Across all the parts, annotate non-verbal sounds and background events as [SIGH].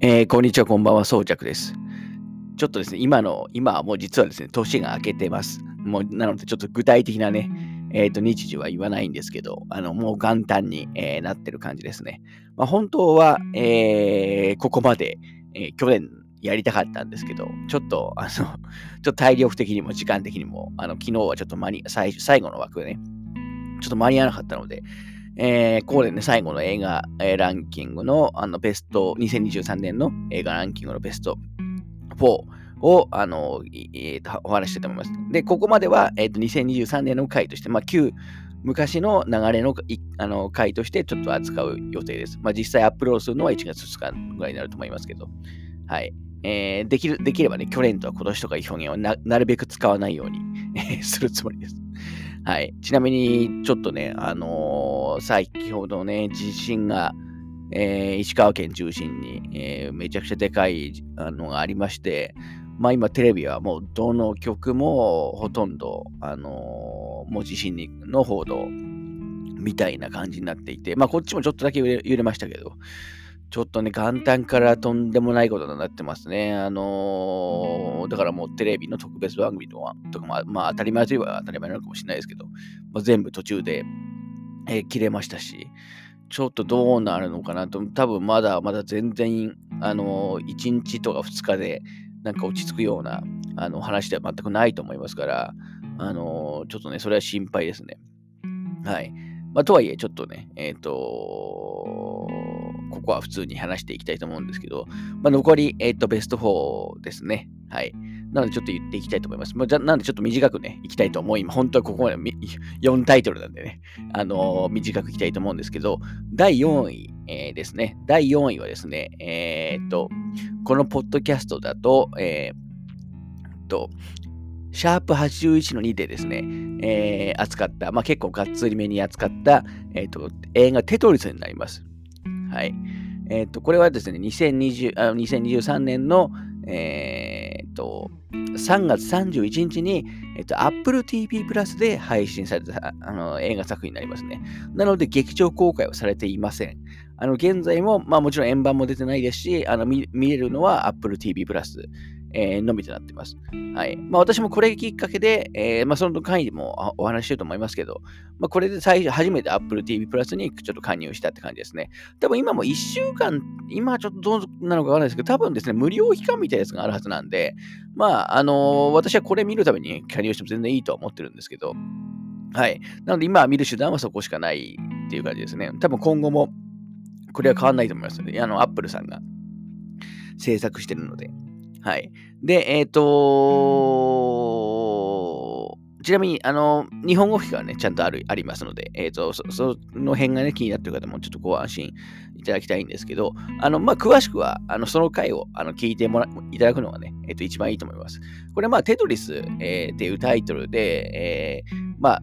えー、こんにちは、こんばんは、装着です。ちょっとですね、今の、今はもう実はですね、年が明けてます。もう、なので、ちょっと具体的なね、えっ、ー、と、日時は言わないんですけど、あの、もう元旦に、えー、なってる感じですね。まあ、本当は、えー、ここまで、え去年やりたかったんですけど、ちょっと、あの、ちょっと体力的にも時間的にも、あの、昨日はちょっと間に、最最後の枠ね、ちょっと間に合わなかったので、えー、ここでね、最後の映画、えー、ランキングのあのベスト、2023年の映画ランキングのベスト4を、あの、えー、とお話してと思います。で、ここまでは、えー、と2023年の回として、まあ、旧、昔の流れのあの回としてちょっと扱う予定です。まあ、実際アップロードするのは1月2日ぐらいになると思いますけど、はい。えー、できるできればね、去年とか今年とかいう表現をななるべく使わないように [LAUGHS] するつもりです。はい。ちなみに、ちょっとね、あのー、先ほどね、地震が、えー、石川県中心に、えー、めちゃくちゃでかいのがありまして、まあ今テレビはもうどの曲もほとんど、あのー、もう地震の報道みたいな感じになっていて、まあこっちもちょっとだけ揺れましたけど、ちょっとね、元旦からとんでもないことになってますね。あのー、だからもうテレビの特別番組とか、とかまあ、まあ、当たり前といえば当たり前なのかもしれないですけど、まあ、全部途中で、えー、切れましたし、ちょっとどうなるのかなと、多分まだまだ全然、あのー、1日とか2日でなんか落ち着くようなあの話では全くないと思いますから、あのー、ちょっとね、それは心配ですね。はい。まあ、とはいえ、ちょっとね、えっ、ー、とここは普通に話していきたいと思うんですけど、まあ、残り、えっ、ー、と、ベスト4ですね。はい。なのでちょっと言っていきたいと思います。まあ、じゃなんでちょっと短くね、いきたいと思います。本当はここまで4タイトルなんでね、あのー、短くいきたいと思うんですけど、第4位、えー、ですね。第4位はですね、え、っと、このポッドキャストだと、え、と、シャープ81の2でですね、えー、扱った、まあ、結構がっつりめに扱った、えーと、映画テトリスになります。はい。えっ、ー、と、これはですね、2020あ2023年の、えっ、ー、と、3月31日に、えっ、ー、と、Apple TV プラスで配信されたあの映画作品になりますね。なので、劇場公開はされていません。あの、現在も、まあもちろん円盤も出てないですし、あの見れるのは Apple TV プラス。えー、のみとなっています。はい。まあ私もこれきっかけで、えー、まあその会でもお話ししてると思いますけど、まあこれで最初、初めて Apple TV プラスにちょっと加入したって感じですね。多分今も1週間、今ちょっとどうなのかわからないですけど、多分ですね、無料期間みたいなやつがあるはずなんで、まああのー、私はこれ見るために加入しても全然いいと思ってるんですけど、はい。なので今見る手段はそこしかないっていう感じですね。多分今後もこれは変わらないと思います。あの、Apple さんが制作してるので。はい。で、えっ、ー、とちなみに、あの、日本語吹きがね、ちゃんとあるありますので、えっ、ー、とそ、その辺がね、気になってる方もちょっとご安心いただきたいんですけど、あの、まあ、詳しくは、あの、その回をあの聞いてもらいただくのがね、えっ、ー、と、一番いいと思います。これ、まあ、テトリス、えー、っていうタイトルで、えー、まあ、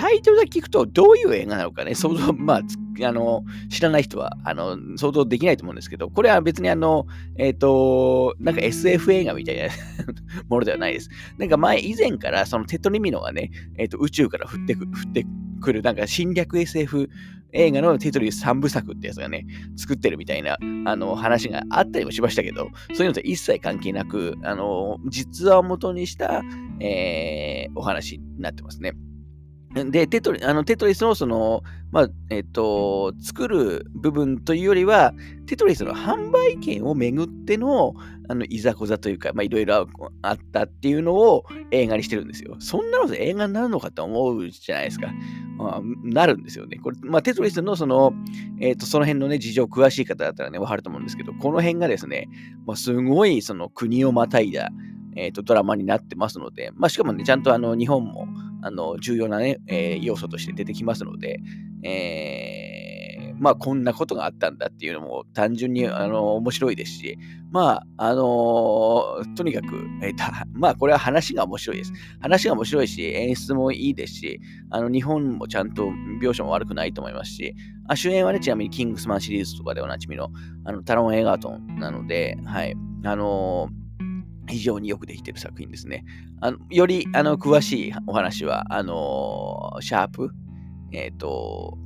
タイトルだけ聞くとどういう映画なのかね、想像、まあ、あの、知らない人は、あの、想像できないと思うんですけど、これは別にあの、えっ、ー、と、なんか SF 映画みたいな [LAUGHS] ものではないです。なんか前、以前からそのテトリミノがね、えっ、ー、と、宇宙から降ってく、降ってくる、なんか侵略 SF 映画のテトリス3部作ってやつがね、作ってるみたいな、あの、話があったりもしましたけど、そういうのと一切関係なく、あの、実話を元にした、えー、お話になってますね。で、テトリあのテトリスのその、まあ、えっと、作る部分というよりは、テトリスの販売権をめぐっての、あの、いざこざというか、まあ、いろいろあったっていうのを映画にしてるんですよ。そんなので映画になるのかと思うじゃないですか。まあ、なるんですよね。これ、まあ、テトリスのその、えっ、と、その辺のね、事情詳しい方だったらね、わかると思うんですけど、この辺がですね、まあ、すごいその国をまたいだ、えっ、と、ドラマになってますので、まあ、しかもね、ちゃんとあの、日本も、あの、重要なね、えー、要素として出てきますので、えー、まあ、こんなことがあったんだっていうのも単純に、あの、面白いですし、まあ、あのー、とにかく、えー、[LAUGHS] まあ、これは話が面白いです。話が面白いし、演出もいいですし、あの、日本もちゃんと描写も悪くないと思いますし、あ主演はね、ちなみにキングスマンシリーズとかでおなじみの、あの、タロン・エガートンなので、はい、あのー非常によくできている作品ですね。あのよりあの詳しいお話は、あのー、シャープ、えっ、ー、と、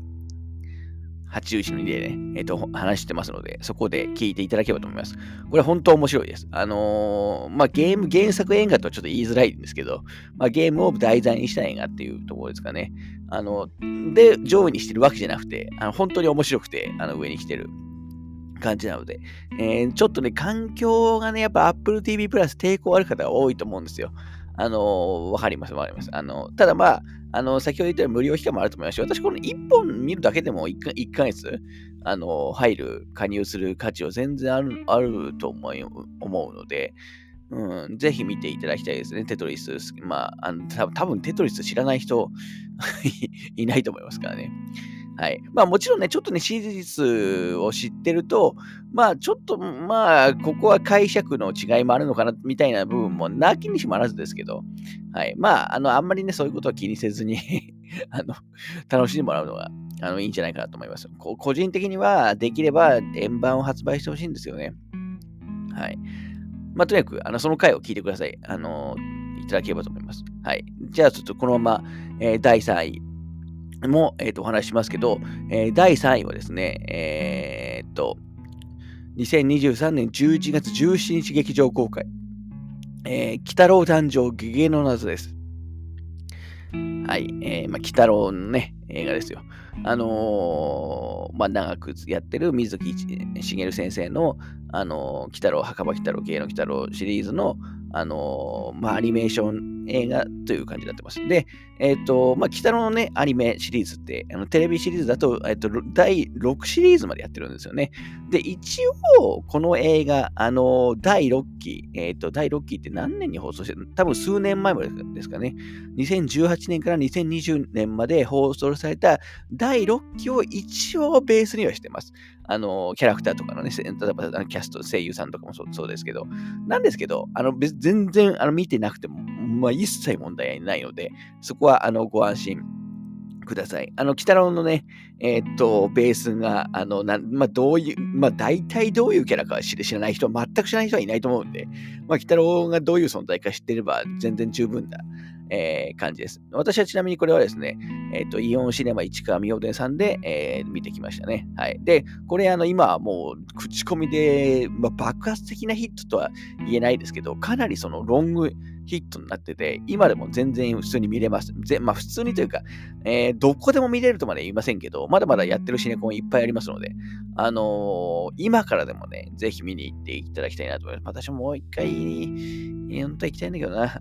八十一の2でね、えっ、と、話してますので、そこで聞いていただければと思います。これ本当面白いです。あのー、まあ、ゲーム、原作映画とはちょっと言いづらいんですけど、まあ、ゲームを題材にした映画っていうところですかね。あの、で、上位にしてるわけじゃなくて、あの本当に面白くて、あの、上に来てる感じなので、えー、ちょっとね、環境がね、やっぱ Apple TV プラス抵抗ある方が多いと思うんですよ。あのわかります、わかります。あのただまあ、あの先ほど言ったように無料期間もあると思いますし、私この1本見るだけでも 1, か1ヶ月、あの入る、加入する価値は全然あるあると思い思うので、うん、ぜひ見ていただきたいですね、テトリス。まあ、あの多分テトリス知らない人 [LAUGHS] いないと思いますからね。はい。まあもちろんね、ちょっとね、史実を知ってると、まあちょっと、まあ、ここは解釈の違いもあるのかな、みたいな部分もなきにしもあらずですけど、はい。まあ、あの、あんまりね、そういうことは気にせずに [LAUGHS] あの、楽しんでもらうのが、あの、いいんじゃないかなと思います。こ個人的には、できれば円盤を発売してほしいんですよね。はい。まあ、とにかく、あの、その回を聞いてください。あの、いただければと思います。はい。じゃあ、ちょっとこのまま、えー、第3位、も、えー、とお話ししますけど、えー、第3位はですね、えー、っと、2023年11月17日劇場公開、えー、北郎誕生ゲゲの謎です。はい、えー、まあ、北郎のね、映画ですよ。あのー、まあ、長くやってる水木しげる先生の、あのー、北郎、墓場北郎、芸の北郎シリーズの、あのー、まあ、アニメーション映画という感じになってます。で、えっ、ー、と、まあ、北野のね、アニメシリーズって、あのテレビシリーズだと、えっ、ー、と、第6シリーズまでやってるんですよね。で、一応、この映画、あの、第6期、えっ、と、第6期って何年に放送してる多分数年前までですかね。2018年から2020年まで放送された第6期を一応ベースにはしてます。あの、キャラクターとかのね、例えばあのキャスト、声優さんとかもそうですけど、なんですけど、あの、全然あの見てなくても、まあ、一切問題ないので、そこはあのご安心ください。あの、北郎のね、えー、っと、ベースが、あの、なまあ、どういう、まあ、大体どういうキャラか知らない人、全く知らない人はいないと思うんで、まあ、北郎がどういう存在か知ってれば全然十分だ。えー、感じです。私はちなみにこれはですね、えっ、ー、と、イオンシネマ市川みおでんさんで、えー、見てきましたね。はい。で、これ、あの、今はもう、口コミで、まあ、爆発的なヒットとは言えないですけど、かなりそのロングヒットになってて、今でも全然普通に見れます。ぜまあ、普通にというか、えー、どこでも見れるとまで言いませんけど、まだまだやってるシネコンいっぱいありますので、あのー、今からでもね、ぜひ見に行っていただきたいなと思います。私ももう一回、本当は行きたいんだけどな。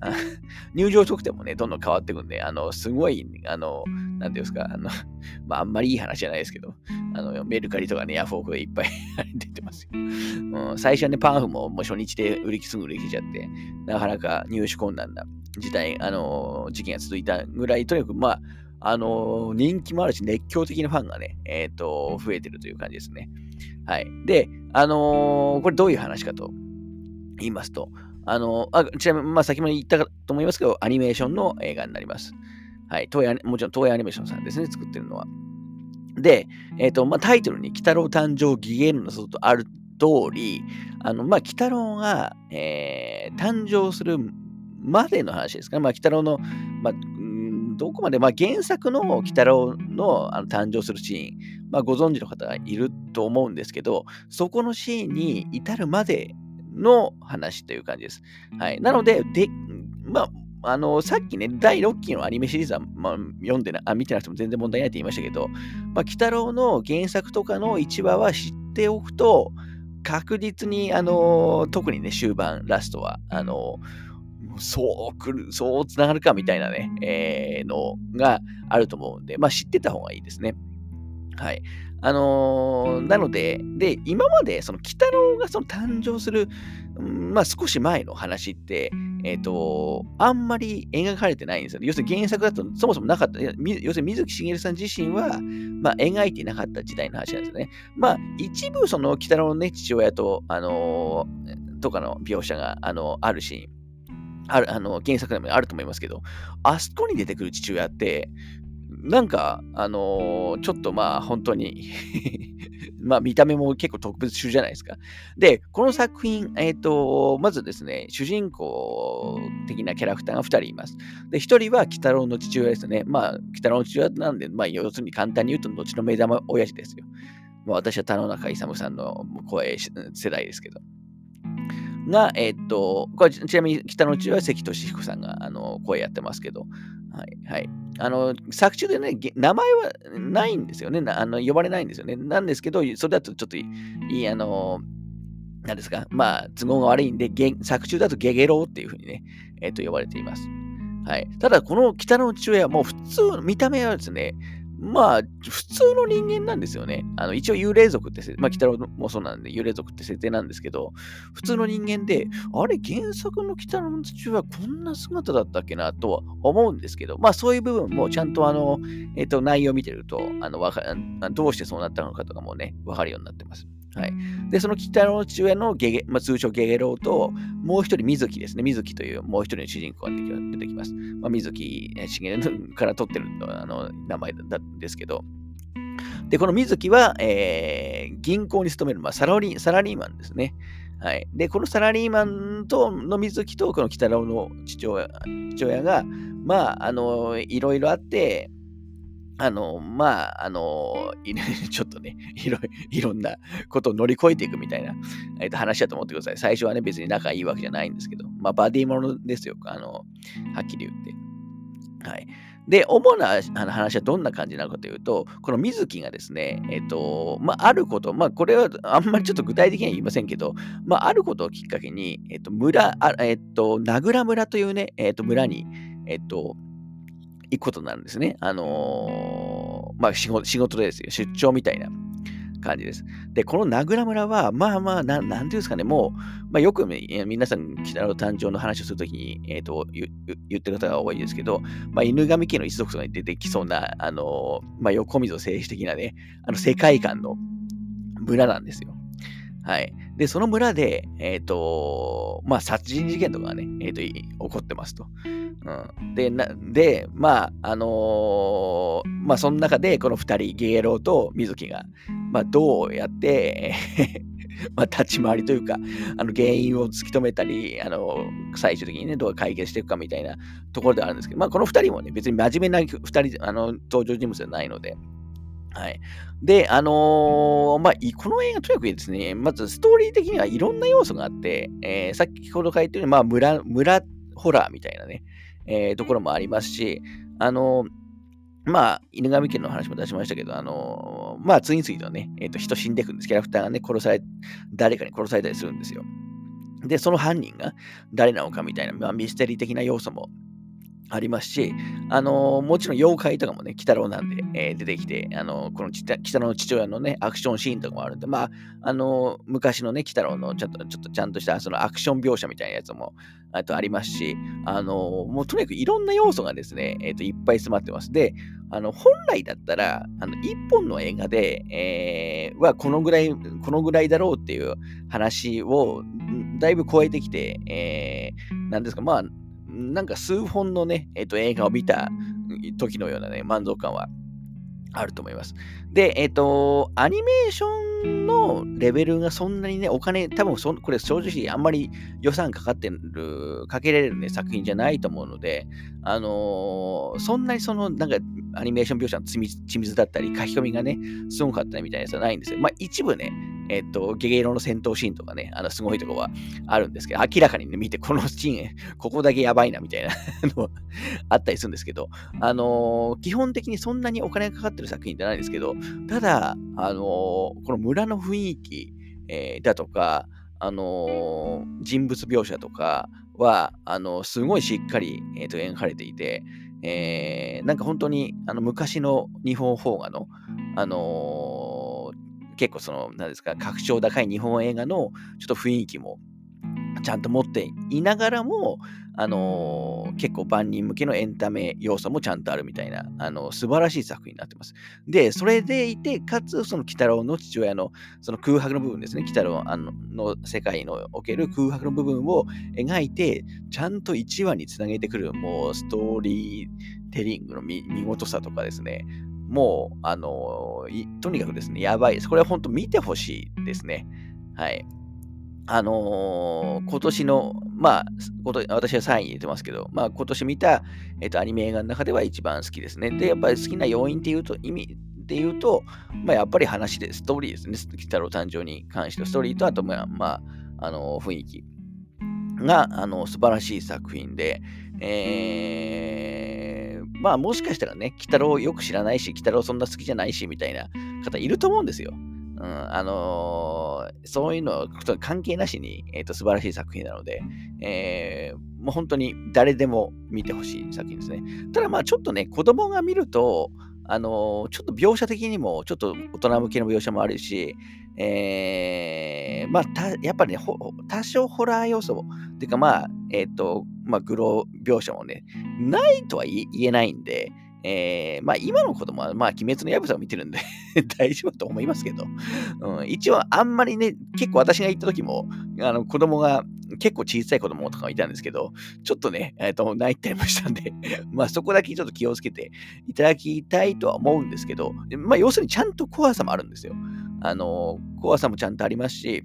入場特典もね、どんどん変わっていくんで、あの、すごい、あの、なんていうんですか、あの、[LAUGHS] まあ、あんまりいい話じゃないですけど、あの、メルカリとかね、ヤフオクでいっぱい [LAUGHS] 出てますよ。うん、最初はね、パンフももう初日で売りすぐ売り切っちゃって、なかなか入手困難な時代、あの、時期が続いたぐらい、とにかく、まあ、あの、人気もあるし、熱狂的なファンがね、えっ、ー、と、増えてるという感じですね。はい。で、あのー、これどういう話かと言いますと、あの、あちなみに、まあ、先ほど言ったと思いますけど、アニメーションの映画になります。はい。東映もちろん東映アニメーションさんですね、作ってるのは。で、えっ、ー、と、まあ、タイトルに、鬼太郎誕生ギゲの謎とある通り、あの、まあ、鬼太郎が、えー、誕生するまでの話ですかね。まあ、鬼太郎の、まあ、どこまで、まあ、原作の鬼太郎のあの誕生するシーン、まあ、ご存知の方がいると思うんですけど、そこのシーンに至るまでの話という感じです。はい。なので、で、まあ、あの、さっきね、第6期のアニメシリーズは、まあ、読んでな、あ、見てなくても全然問題ないって言いましたけど、まあ、鬼太郎の原作とかの1話は知っておくと、確実に、あの、特にね、終盤、ラストは、あの、そう来る、そうつながるかみたいなね、えー、のがあると思うんで、まあ知ってた方がいいですね。はい。あのー、なので、で、今まで、その、鬼太郎がその誕生する、まあ少し前の話って、えっ、ー、と、あんまり描かれてないんですよね。要するに原作だとそもそもなかった。要するに水木しげるさん自身は、まあ描いてなかった時代の話なんですよね。まあ一部その鬼太郎のね、父親と、あのー、とかの描写が、あのあるシーン、ある、あの、原作でもあると思いますけど、あそこに出てくる父親って、なんか、あのー、ちょっとまあ本当に [LAUGHS] まあ見た目も結構特別種じゃないですか。で、この作品、えっ、ー、と、まずですね、主人公的なキャラクターが2人います。で、1人は鬼太郎の父親ですね。まあ、鬼太郎の父親なんで、まあ要するに簡単に言うと、後の目玉親父ですよ。まあ、私は田野中勇さんの声世代ですけど。が、えっ、ー、と、これちなみに北の父親は関俊彦さんがあの声やってますけど、はい、はい。あの、作中でね、名前はないんですよね。あの呼ばれないんですよね。なんですけど、それだとちょっといい、あの、なんですか、まあ、都合が悪いんで、作中だとゲゲロウっていうふうにね、えっ、と、呼ばれています。はい。ただ、この北の父親はもう普通、見た目はですね、まあ、普通の人間なんですよね。あの一応幽霊族って、まあ、鬼太郎もそうなんで、幽霊族って設定なんですけど、普通の人間で、あれ、原作の鬼太郎の土はこんな姿だったっけなとは思うんですけど、まあ、そういう部分もちゃんとあの、えっ、ー、と、内容を見てると、あのわかどうしてそうなったのかとかもね、わかるようになってます。はい。で、その北の父親のゲゲ、まあ、通称ゲゲロウと、もう一人水木ですね。水木というもう一人の主人公が出てきます。まあ、水木しげるから取ってるあの名前なんですけど、で、この水木は、えー、銀行に勤める、まあ、サラリーサラリーマンですね。はい。で、このサラリーマンとの水木と、この北郎の父親父親が、まあ、あの、いろいろあって、あの、まあ、あの、[LAUGHS] ちょっとね、いろいろんなことを乗り越えていくみたいな、えー、と話だと思ってください。最初はね、別に仲いいわけじゃないんですけど、まあ、バディものですよ、あの、はっきり言って。はい。で、主な話はどんな感じなのかというと、この水木がですね、えっ、ー、と、まあ、あること、まあ、これはあんまりちょっと具体的には言いませんけど、まあ、あることをきっかけに、えっ、ー、と、村、あえっ、ー、と、名倉村というね、えっ、と、村に、えっ、と、行くことになるんですね。あのー、まあ仕事、仕事ですよ。出張みたいな感じです。で、この名倉村は、まあまあ、ななんていうんですかね、もう、まあ、よく皆さん、北の誕生の話をするときに、えーと、言ってる方が多いですけど、まあ、犬神家の一族とかに出てきそうな、あのー、まあ、横溝政治的なね、あの世界観の村なんですよ。はい。で、その村で、えっ、ー、と、まあ、殺人事件とかがね、えっ、ー、と、起こってますと。うん、で、なで、まあ、あのー、まあ、その中で、この二人、ゲゲロウと水木が、まあ、どうやって、[LAUGHS] まあ、立ち回りというか、あの原因を突き止めたり、あの最終的にね、どう解決していくかみたいなところではあるんですけど、まあ、この二人もね、別に真面目な二人、あの登場人物じゃないので、はい。で、あのー、まあ、この映画とにかくですね、まずストーリー的にはいろんな要素があって、えー、先ほど書いてるように、まあ、村、村ホラーみたいなね、えー、ところもありますし、あのまあ、犬神家の話も出しましたけど、あのまあ、次々とね、えっ、と、人死んでいくんです。キャラクターがね、殺され、誰かに殺されたりするんですよ。で、その犯人が誰なのかみたいな、まあ、ミステリー的な要素もありますし、あのー、もちろん妖怪とかもね、鬼太郎なんで、えー、出てきて、あのー、この鬼太郎の父親のね、アクションシーンとかもあるんで、まあ、あの昔のね、鬼太郎のちょっとちょっとちゃんとしたそのアクション描写みたいなやつもあとありますし、あのもうとにかくいろんな要素がですね、えっ、と、いっぱい詰まってます。で、あの、本来だったら、あの、一本の映画で、え、はこのぐらい、このぐらいだろうっていう話を、だいぶ超えてきて、えー、なんですか、まあ、なんか数本のね、えっ、ー、と、映画を見た時のようなね、満足感はあると思います。で、えっ、ー、と、アニメーションのレベルがそんなにね、お金、多分そこれ正直あんまり予算かかってる、かけられるね、作品じゃないと思うので、あのー、そんなにその、なんか、アニメーション描写の緻密だったり、書き込みがね、すごかったりみたいなやつはないんですよ。まあ、一部ね、えっと、ゲゲ色の戦闘シーンとかね、あの、すごいとこはあるんですけど、明らかにね、見て、このシーン、[LAUGHS] ここだけやばいな、みたいな [LAUGHS] のあったりするんですけど、あのー、基本的にそんなにお金がかかってる作品じゃないんですけど、ただ、あのー、この村の雰囲気、えー、だとか、あの人物描写とかは、あのすごいしっかり、えーと、描かれていて、えー、なんか本当にあの昔の日本邦画の、あの結構その、何ですか、格調高い日本映画のちょっと雰囲気もちゃんと持っていながらも、あのー、結構万人向けのエンタメ要素もちゃんとあるみたいな、あのー、素晴らしい作品になってます。で、それでいて、かつ、その鬼太郎の父親のその空白の部分ですね、鬼太郎あのの世界のおける空白の部分を描いて、ちゃんと1話につなげてくる、もうストーリーテリングの見事さとかですね、もう、あのとにかくですね、やばいです。これは本当見てほしいですね。はい。あのー、今年の、まあ、私は3位に入れてますけど、まあ、今年見た、えっと、アニメ映画の中では一番好きですね。で、やっぱり好きな要因っていうと、意味で言うと、まあ、やっぱり話で、ストーリーですね。鬼太郎誕生に関してのストーリーと、あと、まあ、まあ、あのー、雰囲気が、あの、素晴らしい作品で、えー、まあ、もしかしたらね、鬼太郎よく知らないし、鬼太郎そんな好きじゃないし、みたいな方いると思うんですよ。うん、あのー、そういうの関係なしに、えーと、素晴らしい作品なので、えー、もう本当に誰でも見てほしい作品ですね。ただまあちょっとね、子供が見ると、あの、ちょっと描写的にもちょっと大人向けの描写もあるし、えー、まあたやっぱりね、多少ホラー要素っていうかまあ、えっ、ー、と、まあ、グロ描写もね、ないとは言えないんで、えー、まあ今の子供は、まあ鬼滅の刃さを見てるんで [LAUGHS] 大丈夫と思いますけど、うん、一応あんまりね、結構私が行った時も、あの子供が結構小さい子供とかもいたんですけど、ちょっとね、えっ、ー、と、泣いたりもしたんで [LAUGHS] まあそこだけちょっと気をつけていただきたいとは思うんですけど、まあ要するにちゃんと怖さもあるんですよ。あの、怖さもちゃんとありますし、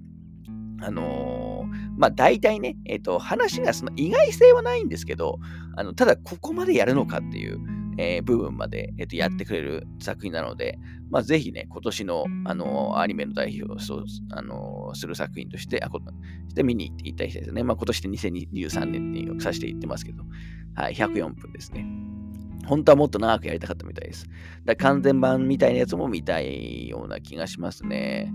あのー、まあ大体ね、えっ、と、話がその意外性はないんですけど、あのただここまでやるのかっていう、えー、部分まで、えー、とやってくれる作品なので、まあ、ぜひね、今年の、あのアニメの代表をそう、あのする作品として、あこして見に行っていただきたいですね。まあ、今年で2023年にさせて言ってますけど、はい、104分ですね。本当はもっと長くやりたかったみたいです。だ完全版みたいなやつも見たいような気がしますね。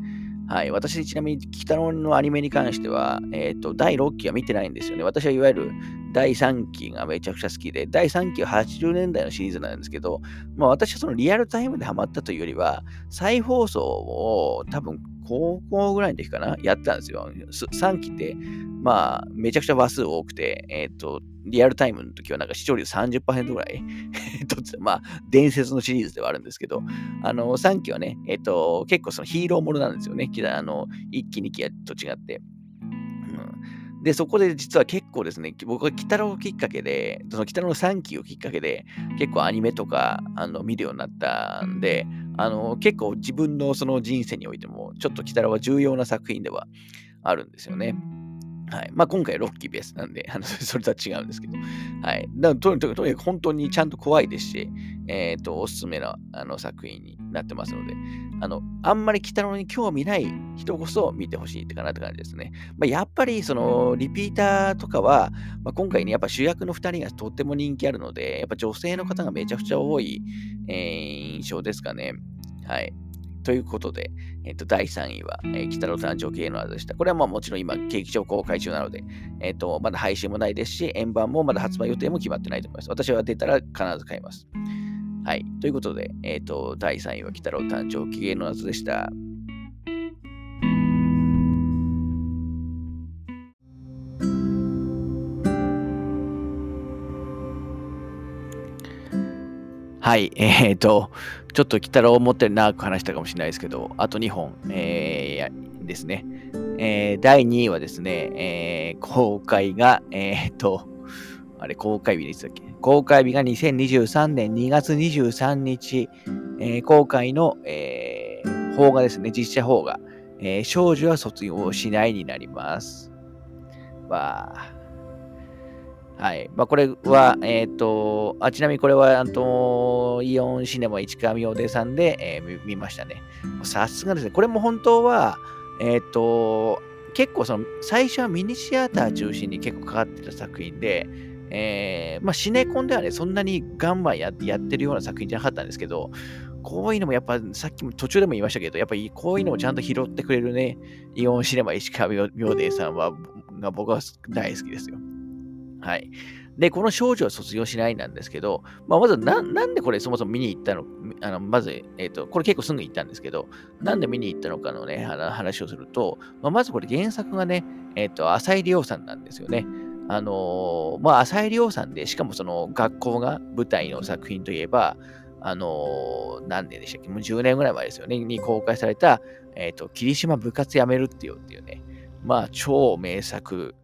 はい。私、ちなみに、北野のアニメに関しては、えっ、ー、と、第6期は見てないんですよね。私はいわゆる第3期がめちゃくちゃ好きで、第3期は80年代のシリーズなんですけど、まあ私はそのリアルタイムでハマったというよりは、再放送を多分高校ぐらいの時かな、やってたんですよ。3期って、まあ、めちゃくちゃ話数多くて、えっ、ー、と、リアルタイムの時はなんか視聴率30%ぐらい？[LAUGHS] とまあ、伝説のシリーズではあるんですけど、あの、3期はね、えっ、ー、と、結構そのヒーローものなんですよね。あの、1期、2期と違って。で、そこで実は結構ですね、僕は鬼太郎きっかけで、その鬼太郎の3期をきっかけで、結構アニメとかあの見るようになったんで、あの結構自分のその人生においても、ちょっと鬼太郎は重要な作品ではあるんですよね。はい。まあ、今回ロッキーベースなんで、あの [LAUGHS] それとは違うんですけど、はい。だとにかく、とにかく本当にちゃんと怖いですし、えっ、ー、と、おすすめのあの作品になってますので、あの、あんまり北野に興味ない人こそ見てほしいってかなって感じですね。まあ、やっぱり、その、リピーターとかは、まあ、今回ね、やっぱ主役の2人がとっても人気あるので、やっぱ女性の方がめちゃくちゃ多い、えー、印象ですかね。はい。ということで、えっ、ー、と、第3位は、えー、北野誕生系の味でした。これはまあもちろん今、劇場公開中なので、えっ、ー、と、まだ配信もないですし、円盤もまだ発売予定も決まってないと思います。私は出たら必ず買います。はい。ということで、えっ、と、第3位は北野誕生期限の夏でした。はい、えっ、ー、と、ちょっと来たら思ったより長く話したかもしれないですけど、あと2本、えー、ですね。えー、第2位はですね、えー、公開が、えっ、ー、と、あれ、公開日でしたっけ？公開日が2023年2月23日、えー、公開の、えー、邦画ですね、実写邦画、えー、少女は卒業しないになります。わあ。はい。まあ、これは、えっ、ー、と、あ、ちなみにこれは、あと、イオンシネマ市川明デさんで、えー、見ましたね。さすがですね。これも本当は、えっ、ー、と、結構その、最初はミニシアター中心に結構かかってた作品で、えー、まあ、シネコンではね、そんなにガンバンややってるような作品じゃなかったんですけど、こういうのもやっぱ、さっきも途中でも言いましたけど、やっぱりこういうのもちゃんと拾ってくれるね、イオンシネマ石川明デさんは、が僕は大好きですよ。はい。で、この少女は卒業しないなんですけど、まあ、まずな、なんでこれそもそも見に行ったの？あのまず、えっ、ー、と、これ結構すぐ行ったんですけど、なんで見に行ったのかのね、話をすると、まあ、まずこれ原作がね、えっ、ー、と、浅井亮さんなんですよね。あのー、まあ、浅井亮さんで、しかもその学校が舞台の作品といえば、あの何年でしたっけ？もう10年ぐらい前ですよね、に公開された、えっ、と、霧島部活やめるってよっていうね、まあ、超名作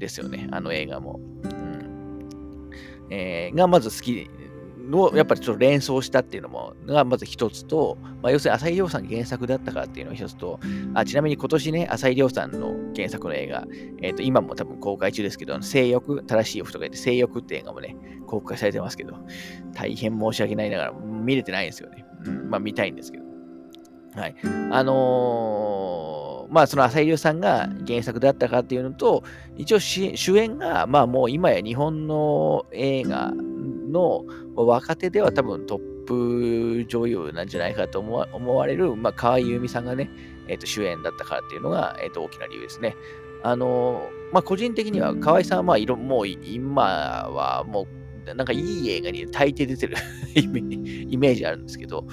ですよね、あの映画も。うん。えー、がまず好きのやっぱりちょっと連想したっていうのもがまず一つと、まあ、要するに浅井亮さん原作だったからっていうのが一つとあちなみに今年ね浅井亮さんの原作の映画、えー、と今も多分公開中ですけど性欲正しい欲とか言って性欲って映画もね公開されてますけど大変申し訳ないながら見れてないんですよね、うん、まあ見たいんですけど。はい。あのー、まあその浅井亮さんが原作だったかっていうのと一応主演がまあもう今や日本の映画の若手では多分トップ女優なんじゃないかと思われる、まあ、河合由美さんがね、えー、と主演だったからっていうのが、えー、と大きな理由ですね。あのまあ、個人的には河合さんはまあ色もう今はもうなんかいい映画に大抵出てる [LAUGHS] イメージあるんですけど、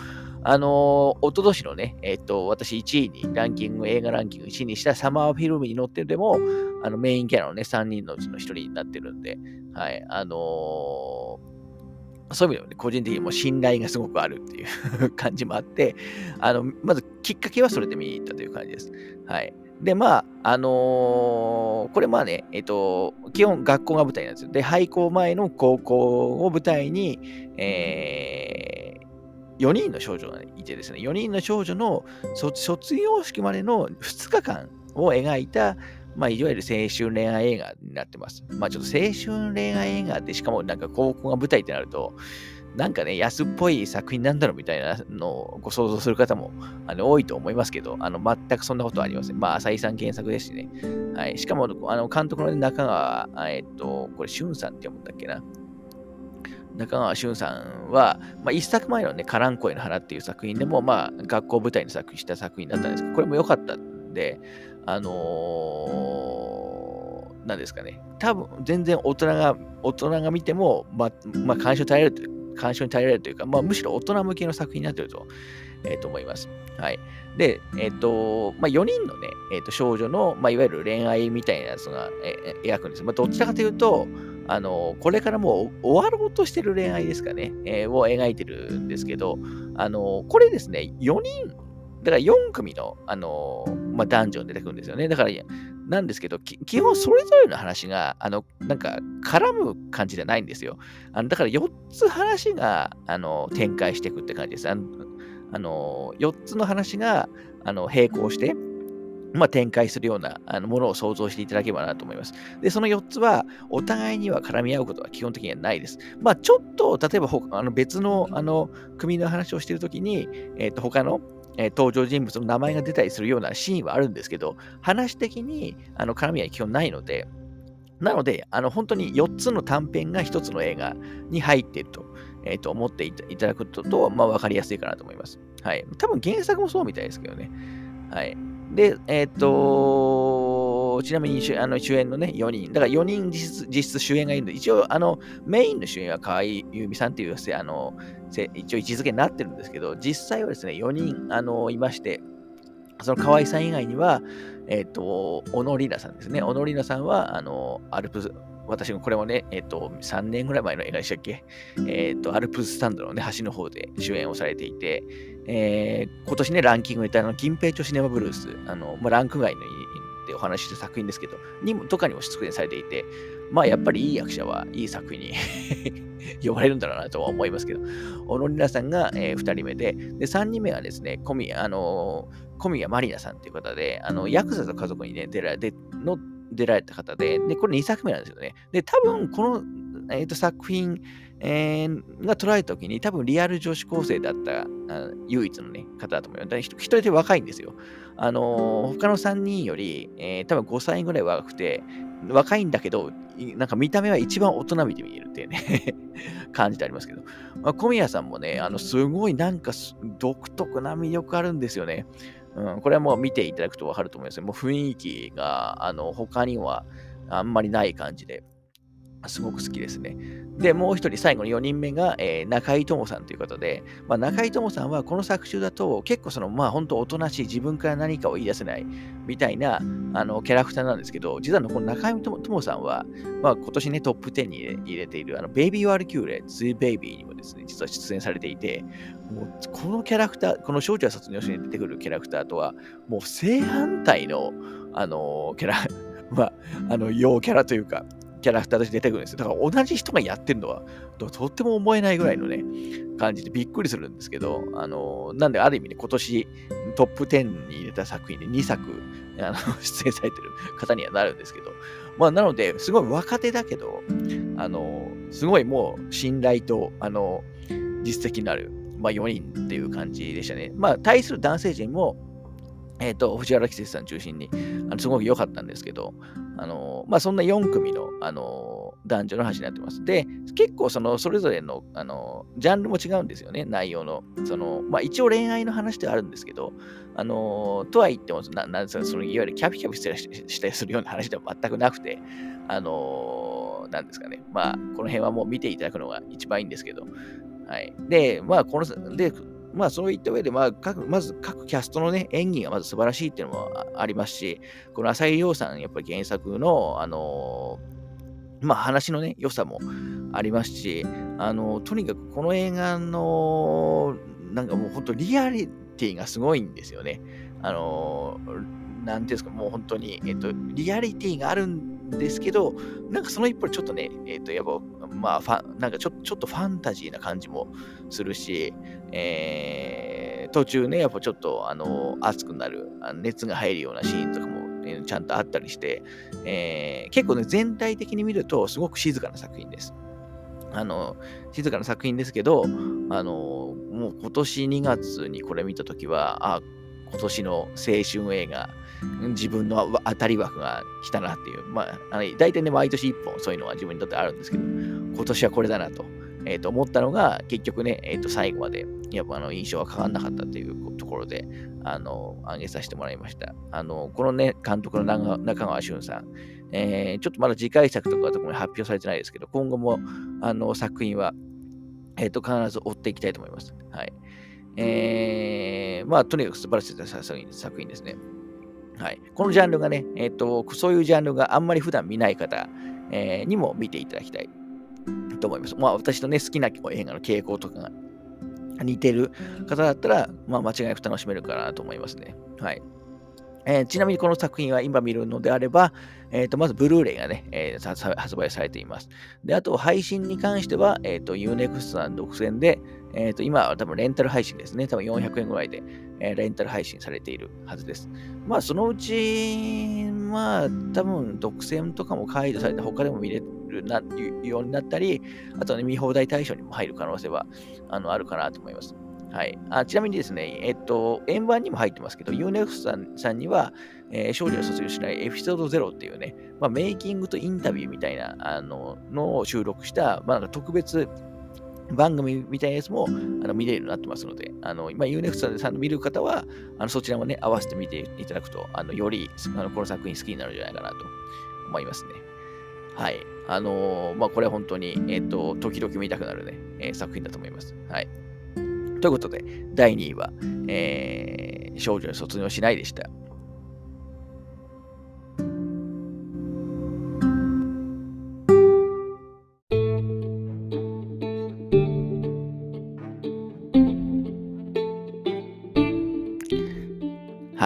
あのー、一昨年のね、えっ、と、私1位に、ランキング、映画ランキング1位にしたサマーフィルムに載ってるでも、あの、メインキャラのね、3人のうちの1人になってるんで、はい、あのーそういう意味でもね、個人的にも信頼がすごくあるっていう [LAUGHS] 感じもあって、あの、まずきっかけはそれで見に行ったという感じです。はい。で、まあ、あのー、これまあね、えっと、基本学校が舞台なんですよ。で、廃校前の高校を舞台に、えー、4人の少女がいてですね、4人の少女の卒業式までの2日間を描いた、まあ、いわゆる青春恋愛映画になってます。まあ、ちょっと青春恋愛映画って、しかもなんか高校が舞台ってなると、なんかね、安っぽい作品なんだろうみたいなのをご想像する方もあの多いと思いますけど、あの全くそんなことはありません。まあ、浅井さん原作ですしね。はい、しかも、あの監督の中川、えっと、これ、俊さんって読むんだっけな。中川俊さんは、まあ、一作前のね、カランコエの花っていう作品でも、まあ、学校舞台に作品した作品だったんですけど、これも良かったんで、あのー、なんですかね、多分全然大人が、大人が見ても、まあ、まあ、鑑賞に耐えられる、鑑賞に耐えられるというか、まあ、むしろ大人向けの作品になっていると、えー、と思います。はい。で、えっ、ー、と、まあ、4人のね、えー、と少女の、まあ、いわゆる恋愛みたいなやつが、えー、描くんです。まあ、どちらかというと、あの、これからもう終わろうとしてる恋愛ですかね、えー、を描いてるんですけど、あの、これですね、4人だから4組の、あのまあ、男女出てくるんですよね。だから、なんですけど、基本それぞれの話が、あの、なんか、絡む感じじゃないんですよ。あのだから4つ話が、あの、展開していくって感じです。あの、あの4つの話が、あの、並行して、まあ、展開するようなあのものを想像していただければなと思います。で、その4つは、お互いには絡み合うことは基本的にはないです。まあ、ちょっと、例えばあの別のあの組の話をしているときに、えー、と他のえ登場人物の名前が出たりするようなシーンはあるんですけど、話的にあの絡みは基本ないので、なので、あの本当に4つの短編が1つの映画に入っていると,、えー、と思っていただくとと、まあ、分かりやすいかなと思います。はい。多分原作もそうみたいですけどね。はい。で、えっ、ー、とちなみに主あの主演のね、4人、だから4人実質実質主演がいるので、一応、あの、メインの主演は河合優美さんっていう、あの、一応位置づけになってるんですけど、実際はですね、4人、あの、いまして、その河合さん以外には、えっ、ー、と、小野里奈さんですね。小野里奈さんは、あの、アルプス、私もこれもね、えっ、と、3年ぐらい前の映画でしたっけ？えっ、と、アルプススタンドのね、橋の方で主演をされていて、えー、今年ね、ランキングにたの、金平町シネマブルース、あの、まあ、ランク外のでお話しした作品ですけど、にも、とかにも出演されていて、まあ、やっぱりいい役者はいい作品に [LAUGHS] 呼ばれるんだろうなとは思いますけど、小野里奈さんが、えー、2人目で、で、3人目がですね、小宮、あのー、小宮まりなさんという方で、あの、ヤクザと家族にね、出られ、の出られた方で、で、これ2作目なんですよね。で、多分、この、えーと、作品、えー、が捉えた時に多分リアル女子高生だった唯一の、ね、方だと思います。一人で若いんですよ。あのー、他の3人より、えー、多分5歳ぐらい若くて、若いんだけど、なんか見た目は一番大人びて見えるっていうね [LAUGHS] 感じでありますけど、まあ、小宮さんもね、あのすごいなんか独特な魅力あるんですよね。うん、これはもう見ていただくとわかると思いますもう雰囲気が、あの、他にはあんまりない感じで。すごく好きですね。で、もう一人、最後の4人目が、えー、中井友望さんということで、まあ、中井友望さんはこの作中だと結構その、まあ本当おとなしい自分から何かを言い出せないみたいなあのキャラクターなんですけど、実はこの中井友望さんは、まあ今年ねトップ10に入れているあのベイビー・ワール・キューレ、ズー・ベイビーにもですね、実は出演されていて、もうこのキャラクター、この少女は卒業しない出てくるキャラクターとは、もう正反対の、あのキャラ、[LAUGHS] まあ、あの、陽キャラというか、キャラクターとして出てくるんですよ。だから同じ人がやってるのはとっても思えないぐらいのね、感じでびっくりするんですけど、あの、なんである意味ね、今年トップ10に入れた作品で2作あの [LAUGHS] 出演されてる方にはなるんですけど、まあなので、すごい若手だけど、あの、すごいもう信頼と、あの、実績のある、まあ4人っていう感じでしたね。まあ対する男性陣も、えっ、ー、と、藤原季節さん中心に、あのすごく良かったんですけど、あのまあ、そんな4組の、あの男女の話になってます。で、結構その、それぞれの、あのジャンルも違うんですよね、内容の。その、まあ、一応恋愛の話ではあるんですけど、あのとは言っても、ななんですか、その、いわゆるキャピキャピしたりするような話では全くなくて、あのなんですかね、まあ、この辺はもう見ていただくのが一番いいんですけど、はい。で、まあ、この、で、まあそういった上で、まあ各、まず各キャストのね、演技がまず素晴らしいっていうのもありますし、この浅井亮さん、やっぱり原作の、あのー、まあ話のね、良さもありますし、あの、とにかくこの映画の、なんかもう本当リアリティがすごいんですよね。あの、なんていうんですか、もう本当に、えっと、リアリティがあるんですけど、なんかその一方ちょっとね、えっと、やっぱ、まあ、ファなんかちょちょっとファンタジーな感じもするし、えー、途中ね、やっぱちょっと、あの、熱くなる、熱が入るようなシーンとかも、ね、ちゃんとあったりして、えー、結構ね、全体的に見ると、すごく静かな作品です。あの、静かな作品ですけど、あの、もう今年2月にこれ見たときは、あ、今年の青春映画、自分の当たり枠が来たなっていう、まあ、あの大体ね、毎年1本そういうのは自分にとってあるんですけど、今年はこれだなと。えー、と思ったのが、結局ね、えー、と最後までやっぱあの印象は変わらなかったというところで、あの、挙げさせてもらいました。あの、このね、監督の中川俊さん、えー、ちょっとまだ次回作とかとも発表されてないですけど、今後もあの作品は、えっ、ー、と、必ず追っていきたいと思います。はい。えー、まあ、とにかく素晴らしい作品ですね。はい。このジャンルがね、え、ー、と、そういうジャンルがあんまり普段見ない方、えー、にも見ていただきたいと思います。まあ、私のね、好きな映画の傾向とかが似てる方だったら、まあ、間違いなく楽しめるかなと思いますね。はい。えー、ちなみにこの作品は今見るのであれば、えー、とまずブルーレイがね、えー、発売されています。で、あと配信に関しては、えー、と Unext さん独占で、えー、と今は多分レンタル配信ですね。多分400円ぐらいで、えー、レンタル配信されているはずです。まあそのうち、まあ多分独占とかも解除されて他でも見れるなようになったり、あとね、見放題対象にも入る可能性はあのあるかなと思います。はい。あちなみにですね、えっと、円盤にも入ってますけど、UNEX さんさんには、えー、少女を卒業しないエピソード0っていうね、まあ、メイキングとインタビューみたいなあののを収録した、まあ、なんか特別番組みたいなやつもあの見れるようになってますので、あの今 UNEX さんの見る方は、あのそちらもね、合わせて見ていただくと、あのよりあのこの作品好きになるんじゃないかなと思いますね。はい。あのー、まあ、これは本当に、えっ、ー、と、時々見たくなるね、えー、作品だと思います。はい。ということで、第2位は、えー、少女に卒業しないでした。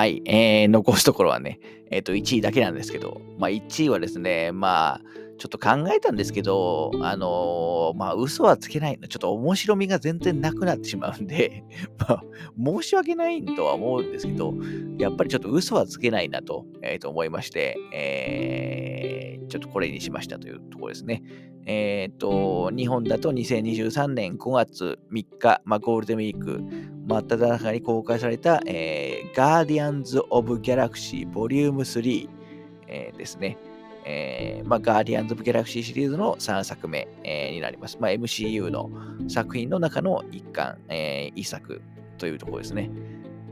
はい、えー、残すところはね、えっ、ー、と、1位だけなんですけど、まあ、1位はですね、まあ、ちょっと考えたんですけど、あのー、まあ、嘘はつけないの。ちょっと面白みが全然なくなってしまうんで、[LAUGHS] まあ、申し訳ないとは思うんですけど、やっぱりちょっと嘘はつけないなと,、えー、と思いまして、えー、ちょっとこれにしましたというところですね。えっ、ー、と、日本だと2023年5月3日、まあ、ゴールデンウィーク真っ只中に公開された、えー、ガーディアンズ・オブ・ギャラクシーボリューム3、えー、ですね。えー、まあ、ガーディアンズ・オブ・ギャラクシーシリーズの3作目、えー、になります。まあ、MCU の作品の中の一巻、えー、一作というところですね。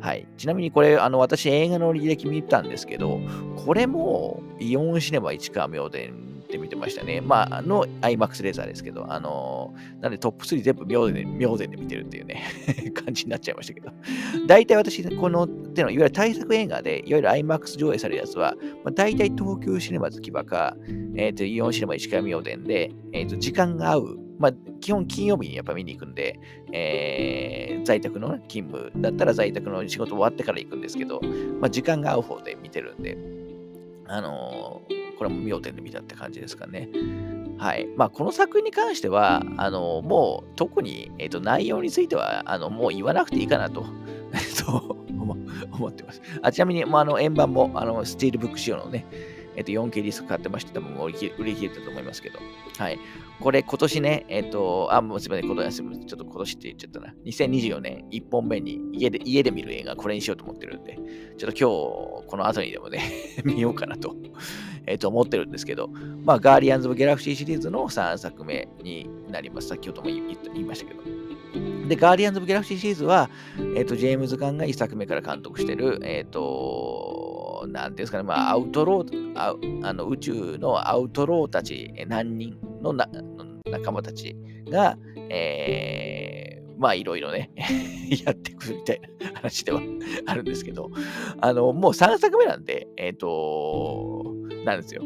はい。ちなみにこれ、あの、私映画の履歴見たんですけど、これもイオンシネマ市川妙典で見てましたね。まあ、の IMAX レーザーですけど、あのー、なんでトップ3全部妙で、妙で見てるっていうね [LAUGHS] 感じになっちゃいましたけど。大体私、この手の、いわゆる対策映画で、いわゆる IMAX 上映されるやつは、まあ、大体東急シネマズキバか、えっ、ー、と、イオンシネマ石川妙典で、えっ、ー、と、時間が合うまあ、基本金曜日にやっぱ見に行くんで、えー、在宅の、勤務だったら在宅の仕事終わってから行くんですけど、まあ、時間が合う方で見てるんで、あのーこれも妙点で見たって感じですかね。はい。まあ、この作品に関しては、あの、もう特に、えっ、ー、と、内容については、あの、もう言わなくていいかなと、[LAUGHS] そう思ってます。あちなみに、まあ、あの、円盤も、あの、スティールブック仕様のね、えっ、ー、と、4K ディスク買ってまして、多分売り切れたと思いますけど、はい。これ今年ね、えっ、ー、と、あ、もうすみません、今年、ちょっと今年って言っちゃったな。2024年1本目に家で、家で見る映画、これにしようと思ってるんで、ちょっと今日、この後にでもね [LAUGHS] 見ようかなと、えっ、ー、と、思ってるんですけど、まあ、ガーディアンズ・オブ・ギャラクシーシリーズの3作目になります。先ほども言いましたけど。で、ガーディアンズ・オブ・ギャラクシーシリーズは、えっ、ー、と、ジェームズ・ガンが1作目から監督してる、えっ、と、なんていうんですかね、まあ、アウトロー、ああの宇宙のアウトローたち何人のな仲間たちが、えー、まあいろいろね [LAUGHS] やってくるみたいな話ではあるんですけど、あの、もう3作目なんで、えっ、ー、と、なんですよ。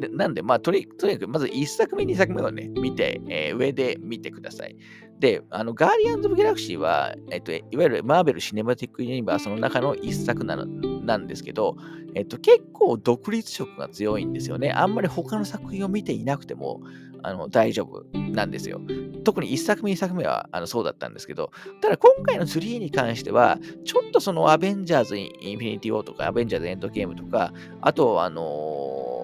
でなんで、まあとに、かく、まず1作目、2作目をね、見て、えー、上で見てください。で、あの、ガーディアンズ・オブ・ギャラクシーは、えっと、いわゆるマーベル・シネマティック・ユニバースの中の1作なのなんですけど、えっと、結構独立色が強いんですよね。あんまり他の作品を見ていなくても、あの大丈夫なんですよ。特に1作目、2作目はあのそうだったんですけど、ただ今回の3に関しては、ちょっとそのアベンジャーズ・インフィニティ・ウォーとか、アベンジャーズ・エンドゲームとか、あと、あのー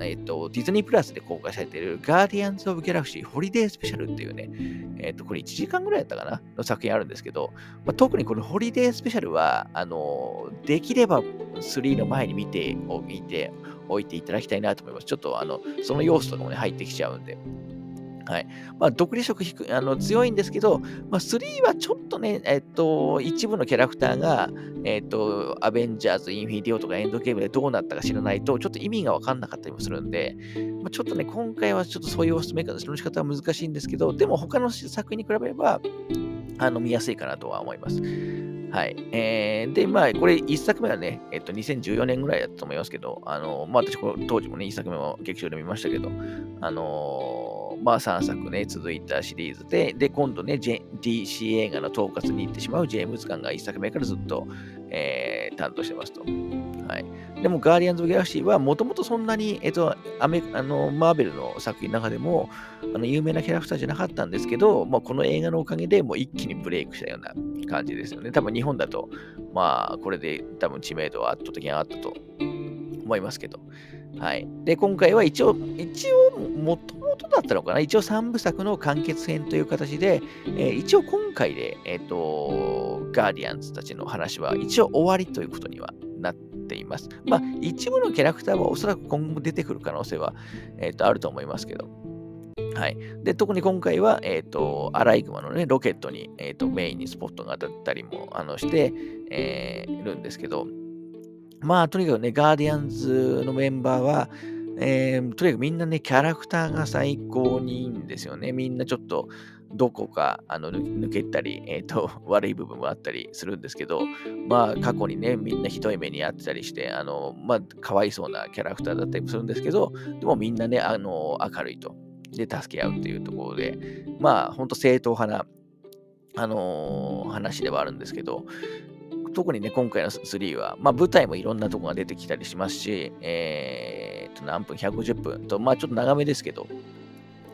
えっと、ディズニープラスで公開されているガーディアンズ・オブ・ギャラクシー・ホリデー・スペシャルっていうね、えっと、これ1時間ぐらいだったかなの作品あるんですけど、まあ、特にこのホリデー・スペシャルは、あの、できれば3の前に見ておいて、おいていただきたいなと思います。ちょっとあの、その要素とかもね、入ってきちゃうんで。はい。まあ、独立色低あの強いんですけど、まあ、3はちょっとね、えっと、一部のキャラクターが、えっと、アベンジャーズ、インフィニティオとかエンドゲームでどうなったか知らないと、ちょっと意味がわかんなかったりもするんで、まあ、ちょっとね、今回はちょっとそういうおすすめの仕方は難しいんですけど、でも他の作品に比べれば、あの見やすいかなとは思います。はい。えー、で、まあ、これ1作目はね、えっと、2014年ぐらいだったと思いますけど、あの、まあ、私、当時もね、1作目も劇場で見ましたけど、あのー、まあ、3作ね、続いたシリーズで、で、今度ね、DC 映画の統括に行ってしまうジェームズ・ガンが1作目からずっと、えー、担当してますと。はい。でも、ガーディアンズ・オブギャラクシーはもともとそんなに、えっと、アメあのマーベルの作品の中でも、あの有名なキャラクターじゃなかったんですけど、まあ、この映画のおかげでもう一気にブレイクしたような感じですよね。多分日本だと、まあ、これで多分知名度は圧倒的に上がったと思いますけど。はい。で、今回は一応、一応、もともとだったのかな？一応3部作の完結編という形で、えー、一応今回で、えっ、ー、と、ガーディアンズたちの話は一応終わりということにはなっています。まあ、一部のキャラクターはおそらく今後出てくる可能性は、えっ、ー、と、あると思いますけど。はい。で、特に今回は、えっ、ー、と、アライグマのね、ロケットに、えっ、ー、と、メインにスポットが当たったりも、あの、して、えー、いるんですけど、まあ、とにかくね、ガーディアンズのメンバーは、えー、とにかくみんなね、キャラクターが最高にいいんですよね。みんなちょっと、どこかあの抜けたり、えーと、[LAUGHS] 悪い部分もあったりするんですけど、まあ、過去にね、みんなひどい目に遭ってたりして、あの、まあ、かわいそうなキャラクターだったりもするんですけど、でもみんなね、あの、明るいと。で、助け合うっていうところで、まあ、ほんと正統派な、あのー、話ではあるんですけど、特にね、今回の3は、まあ、舞台もいろんなとこが出てきたりしますし、えー、と、何分 ?150 分と、まあ、ちょっと長めですけど、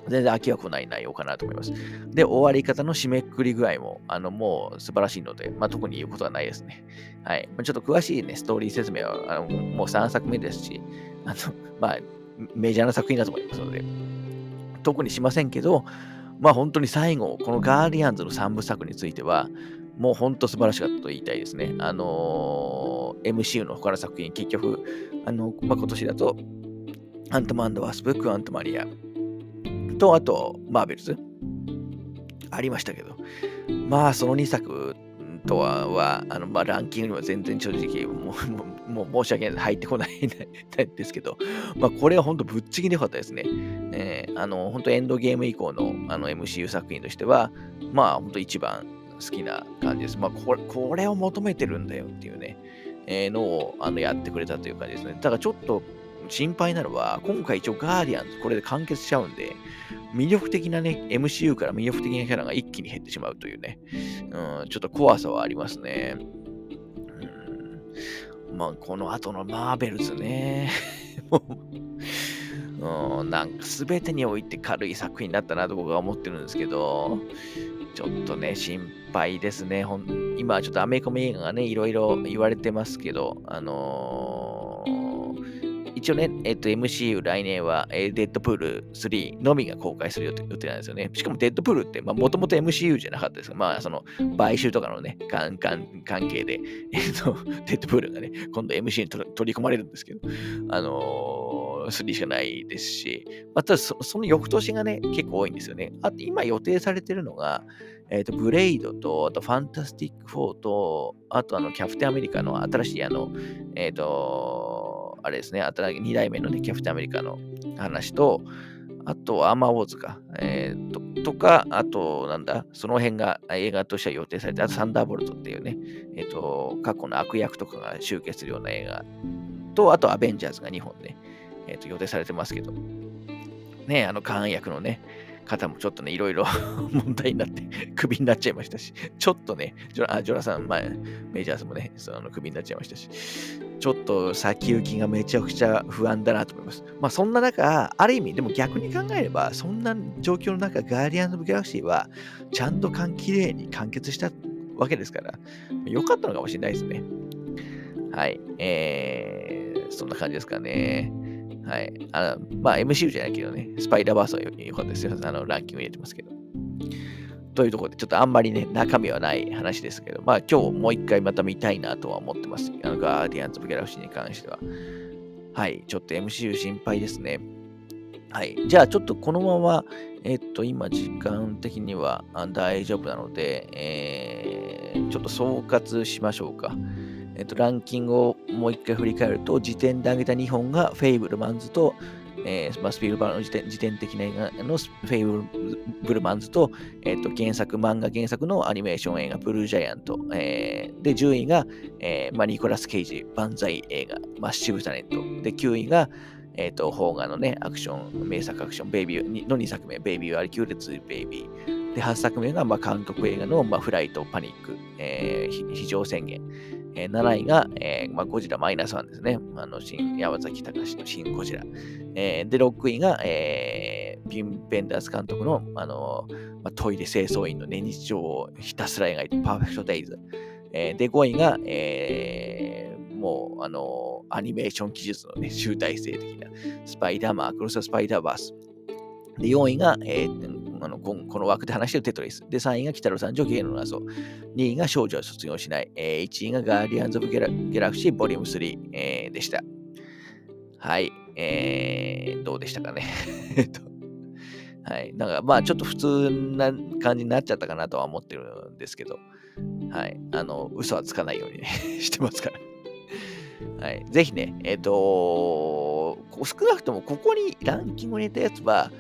全然飽きは来ない内容かなと思います。で、終わり方の締めくくり具合も、あの、もう素晴らしいので、まあ、特に言うことはないですね。はい。ちょっと詳しいね、ストーリー説明は、あのもう3作目ですし、あの、まあ、メジャーな作品だと思いますので、特にしませんけど、まあ本当に最後、このガーディアンズの3部作については、もう本当素晴らしかったと言いたいですね。あのー、MCU の他の作品、結局、あの、まあ、今年だと、アントマンワスプ、クアントマリア、と、あと、マーベルズ。ありましたけど、まあ、その2作とは、はあのまあ、ランキングには全然正直もう、もう申し訳ない入ってこないんですけど、まあ、これは本当ぶっちぎり良かったですね。えー、あの、本当エンドゲーム以降のあの MCU 作品としては、まあ、本当一番好きな感じです。まあ、これ、これを求めてるんだよっていうね、えー、のをあのやってくれたという感じですね。だからちょっと心配なのは、今回一応ガーディアンズこれで完結しちゃうんで、魅力的なね、MCU から魅力的なキャラが一気に減ってしまうというね、うん、ちょっと怖さはありますね。うん、まあ、この後のマーベルズね。[LAUGHS] うん、なんか全てにおいて軽い作品だったなと僕は思ってるんですけど、ちょっとね、心配ですね。ほん今、ちょっとアメコミ映画がね、いろいろ言われてますけど、あのー、一応ね、えっと、MCU 来年は、え、デッドプール3のみが公開する予定なんですよね。しかもデッドプールって、もともと MCU じゃなかったですまあ、その、買収とかのね、関関係で、えっと、デッドプールがね、今度 MCU に取り込まれるんですけど、あのー、3しかないですし、またそその翌年がね、結構多いんですよね。あと、今予定されてるのが、えっ、ー、と、ブレイドと、あと、ファンタスティック4と、あと、あの、キャプテンアメリカの新しい、あの、えっ、ー、と、あれですね、新2代目のね、キャプテンアメリカの話と、あと、アーマーウォーズか、えー、と、とか、あと、なんだ、その辺が映画としては予定されて、あと、サンダーボルトっていうね、えっ、ー、と、過去の悪役とかが集結するような映画と、あと、アベンジャーズが2本ね、え、ー、と、予定されてますけど、ね、あの、カーン役のね、方もちょっとね、いろいろ [LAUGHS] 問題になって、クビになっちゃいましたし、ちょっとね、ジョラジョラさん、前、メジャーズもね、そのクビになっちゃいましたし、ちょっと先行きがめちゃくちゃ不安だなと思います。まあそんな中、ある意味、でも逆に考えれば、そんな状況の中、ガーディアンズ・オブ・ギャラクシーは、ちゃんときれいに完結したわけですから、良かったのかもしれないですね。はい。えー、そんな感じですかね。はい。あのまあ、MCU じゃないけどね、スパイダーバースは良かったですよ。あの、ランキング入れてますけど。というところで、ちょっとあんまりね、中身はない話ですけど、まあ今日もう一回また見たいなとは思ってます。あの、ガーディアンズ・オブ・ギャラクシーに関しては。はい。ちょっと MCU 心配ですね。はい。じゃあ、ちょっとこのまま、えっと、今、時間的には大丈夫なので、えー、ちょっと総括しましょうか。えっと、ランキングをもう一回振り返ると、時点で挙げた2本がフェイブルマンズと、えーまあ、スピルバーの時点時点的な映画のフェイブルマンズと、えー、と原作、漫画原作のアニメーション映画、ブルージャイアント、えー、で、10位が、えーまあ、ニコラス・ケイジ、万歳映画、マッシブ・タレント、で、9位が、えっ、ー、と、邦画のね、アクション、名作アクション、ベイビーの2作目、ベイビー・アリキューレツ・ベイビー。で、8作目が、まあ、韓国映画の、まあ、フライト・パニック、えー、非常宣言。えー、7位が、えーまあ、ゴジラマイナス1ですね。あの新山崎隆の新ゴジラ。えー、で、6位が、えー、ビン・ベンダース監督の、あのまあ、トイレ清掃員の、ね、日常をひたすら描いて、パーフェクト・デイズ。えー、で、5位が、えー、もう、あのアニメーション技術の、ね、集大成的なスパイダーマン、クロス・スパイダーバース。で、4位が、えー、あのこの枠で話してるテトリス。で、3位が北野三条芸の謎。2位が少女は卒業しない。えー、1位がガーディアンズ・オブ・ギャラクシーボリューム3、えー、でした。はい。えー、どうでしたかね。[LAUGHS] はい。なんか、まあ、ちょっと普通な感じになっちゃったかなとは思ってるんですけど、はい。あの、嘘はつかないようにね [LAUGHS] してますから。はい。ぜひね、えっ、ー、と少なくともここにランキングに入れたやつは、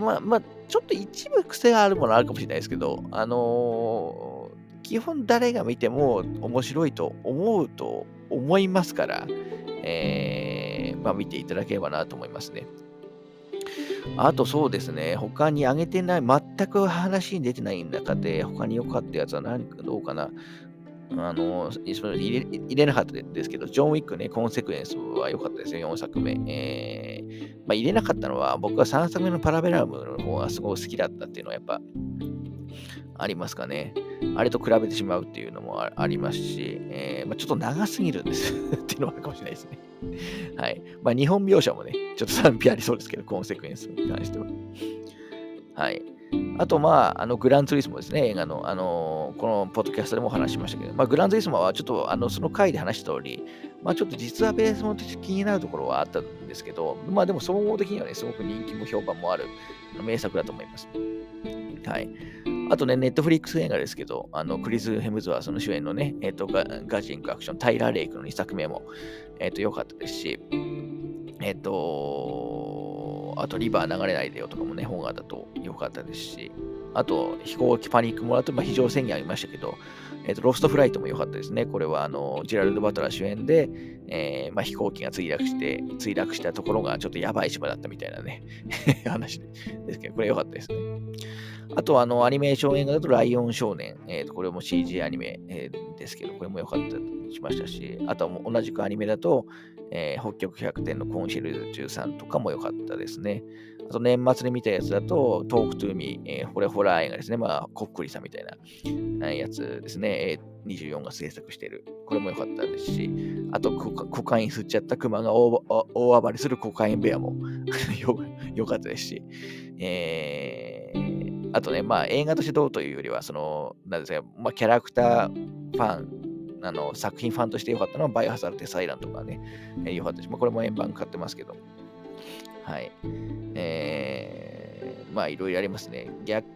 まあ、まあ、ちょっと一部癖があるものあるかもしれないですけど、あのー、基本誰が見ても面白いと思うと思いますから、えー、まあ、見ていただければなと思いますね。あとそうですね、他に挙げてない、全く話に出てない中で、他に良かったやつは何かどうかな。あの、入れ入れなかったですけど、ジョン・ウィックね、コンセクエンスは良かったですよ、4作目。えー、まあ、入れなかったのは、僕は3作目のパラベラムの方がすごい好きだったっていうのはやっぱありますかね。あれと比べてしまうっていうのもありますし、えー、まあ、ちょっと長すぎるんですっていうのはあるかもしれないですね。[LAUGHS] はい。まあ、日本描写もね、ちょっと賛否ありそうですけど、コンセクエンスに関しては。はい。あと、まあ、あのグランツーリスモですね、映画の、あのこのポッドキャストでも話しましたけど、まあ、グランツーリスモはちょっとあのその回で話した通り、まあ、ちょっと実はベースも気になるところはあったんですけど、まあ、でも総合的にはね、すごく人気も評判もある名作だと思います。はい。あとね、ネットフリックス映画ですけど、あのクリス・ヘムズワーその主演のね、えっ、とガ、ガジンクアクション、タイラー・レイクの2作目も、えっ、と、良かったですし、えっ、と、あと、リバー流れないでよとかもね、本画だと良かったですし、あと、飛行機パニックもらと、まあ、非常宣言ありましたけど、えーと、ロストフライトも良かったですね。これはあのジェラルド・バトラー主演で、えーまあ、飛行機が墜落して、墜落したところがちょっとやばい島だったみたいなね、[LAUGHS] 話ですけど、これ良かったですね。あと、あの、アニメーション映画だと、ライオン少年。えー、とこれも CG アニメ、えー、ですけど、これも良かったりしましたし、あとは同じくアニメだと、えー、北極百貨店のコンシェルジュさんとかも良かったですね。あと年末に見たやつだと、トークトゥーミー、えー、これホラー映画ですね。まあ、こっくりさんみたいなやつですね。 A24が制作してる。これも良かったですし、あとコカイン吸っちゃったクマが大暴れするコカインベアも [LAUGHS] 良かったですし、えー、あとね、まあ映画としてどうというよりは、その、なんですか、まあキャラクターファン、あの作品ファンとして良かったのはバイオハザードデサイランとかね、えー、良かったし、まあ、これも円盤買ってますけど、はい。えー、まあいろいろありますね。逆、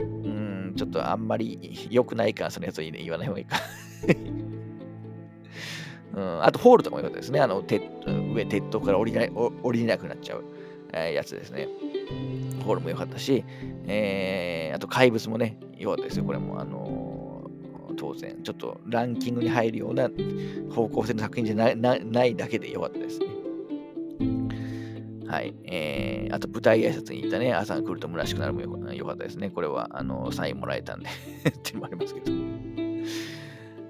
うん、ちょっとあんまり良くないか、そのやつを言わない方がいいか [LAUGHS] うん、あと、ホールとかも良かったですね。あの、上、鉄塔から降りない降りなくなっちゃう、えー、やつですね。ホールも良かったし、えー、あと、怪物もね、良かったですよ。これも、あの、当然、ちょっとランキングに入るような方向性の作品じゃないないだけで良かったですね。はい。えー、あと舞台挨拶に行ったね、朝が来ると虚しくなるもよかったですね。これは、あの、サインもらえたんで [LAUGHS] ってのもありますけど。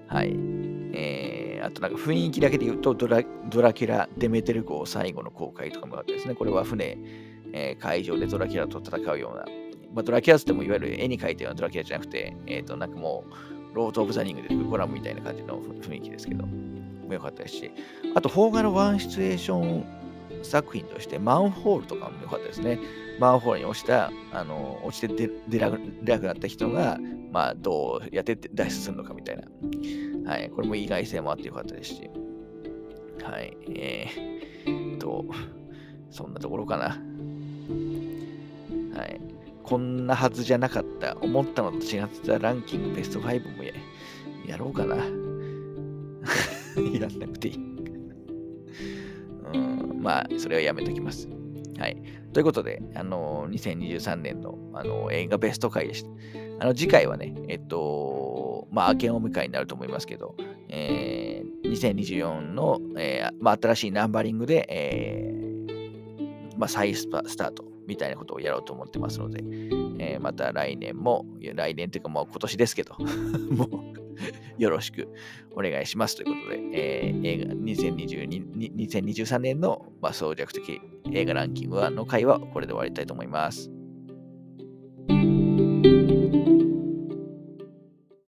はい。えー、あとなんか雰囲気だけで言うとドラ、ドラキュラ・デメテル号最後の公開とかもあってですね、これは船、えー、海上でドラキュラと戦うような、まあ、ドラキュラってもいわゆる絵に描いたようなドラキュラじゃなくて、えっ、ー、と、なんかもう、ロード・オブ・ザ・リングでコラムみたいな感じの雰囲気ですけど、もよかったですし、あと、邦画のワンシチュエーション作品として、マンホールとかも良かったですね。マンホールに落ちた、あの落ちて出出なくなった人が、まあ、どうやって脱出するのかみたいな。はい。これも意外性もあって良かったですし。はい。えー、と、そんなところかな。はい。こんなはずじゃなかった。思ったのと違ってたランキングベスト5もややろうかな。[LAUGHS] やんなくていい。[LAUGHS] まあ、それはやめときます。はい。ということで、あのー、2023年の、あのー、映画ベスト回でした。あの、次回はね、えっと、まあ、明けお迎えになると思いますけど、えー、2024の、えー、まあ、新しいナンバリングで、えー、まあ、再スパスタートみたいなことをやろうと思ってますので、えー、また来年も、来年というかもう今年ですけど、[LAUGHS] もうよろしくお願いしますということで、えー、映画2022 2023年の、ま、総弱的映画ランキングの回はこれで終わりたいと思います。